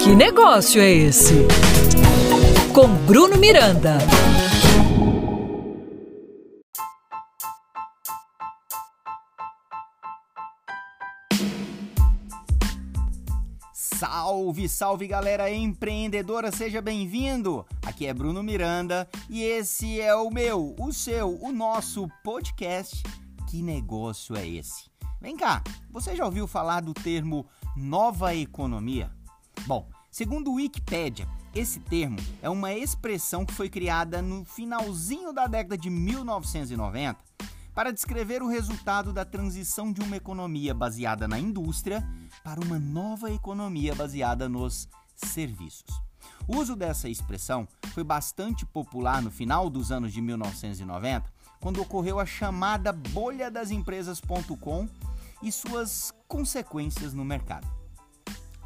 Que negócio é esse? Com Bruno Miranda. Salve, salve galera empreendedora, seja bem-vindo! Aqui é Bruno Miranda e esse é o meu, o seu, o nosso podcast. Que negócio é esse? Vem cá, você já ouviu falar do termo nova economia? Bom, segundo o Wikipedia, esse termo é uma expressão que foi criada no finalzinho da década de 1990 para descrever o resultado da transição de uma economia baseada na indústria para uma nova economia baseada nos serviços. O uso dessa expressão foi bastante popular no final dos anos de 1990, quando ocorreu a chamada bolha das empresas.com e suas consequências no mercado.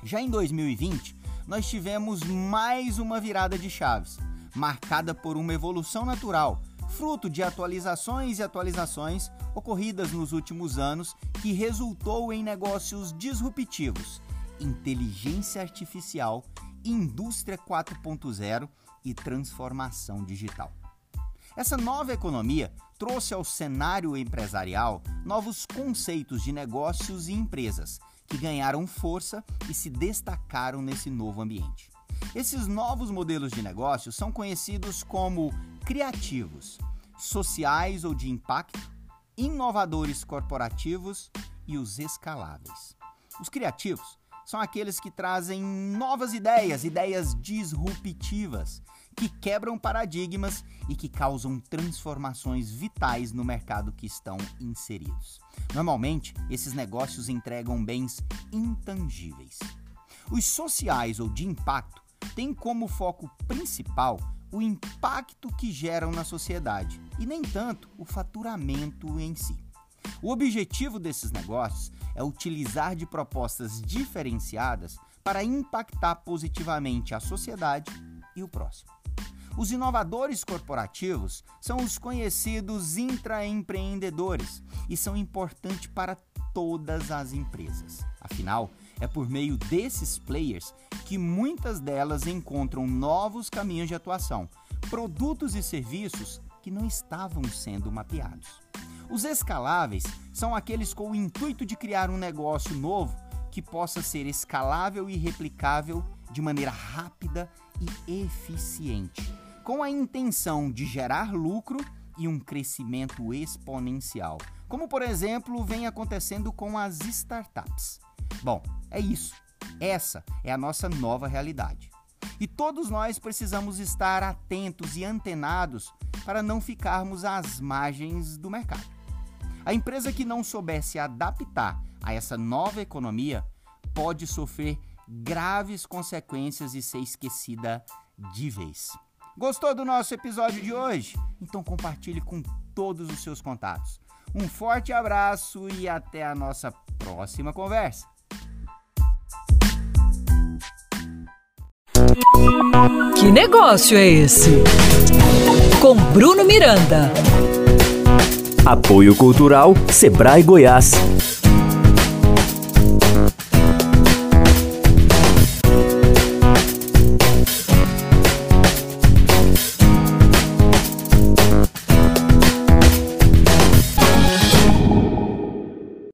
Já em 2020, nós tivemos mais uma virada de chaves, marcada por uma evolução natural, fruto de atualizações e atualizações ocorridas nos últimos anos que resultou em negócios disruptivos, inteligência artificial, indústria 4.0 e transformação digital. Essa nova economia trouxe ao cenário empresarial novos conceitos de negócios e empresas que ganharam força e se destacaram nesse novo ambiente. Esses novos modelos de negócio são conhecidos como criativos, sociais ou de impacto, inovadores corporativos e os escaláveis. Os criativos são aqueles que trazem novas ideias, ideias disruptivas, que quebram paradigmas e que causam transformações vitais no mercado que estão inseridos. Normalmente, esses negócios entregam bens intangíveis. Os sociais ou de impacto têm como foco principal o impacto que geram na sociedade e nem tanto o faturamento em si. O objetivo desses negócios é utilizar de propostas diferenciadas para impactar positivamente a sociedade e o próximo. Os inovadores corporativos são os conhecidos intraempreendedores e são importantes para todas as empresas. Afinal, é por meio desses players que muitas delas encontram novos caminhos de atuação, produtos e serviços que não estavam sendo mapeados. Os escaláveis são aqueles com o intuito de criar um negócio novo que possa ser escalável e replicável de maneira rápida e eficiente, com a intenção de gerar lucro e um crescimento exponencial, como por exemplo vem acontecendo com as startups. Bom, é isso. Essa é a nossa nova realidade. E todos nós precisamos estar atentos e antenados para não ficarmos às margens do mercado. A empresa que não souber se adaptar a essa nova economia pode sofrer graves consequências e ser esquecida de vez. Gostou do nosso episódio de hoje? Então compartilhe com todos os seus contatos. Um forte abraço e até a nossa próxima conversa. Que negócio é esse? Com Bruno Miranda. Apoio Cultural Sebrae Goiás.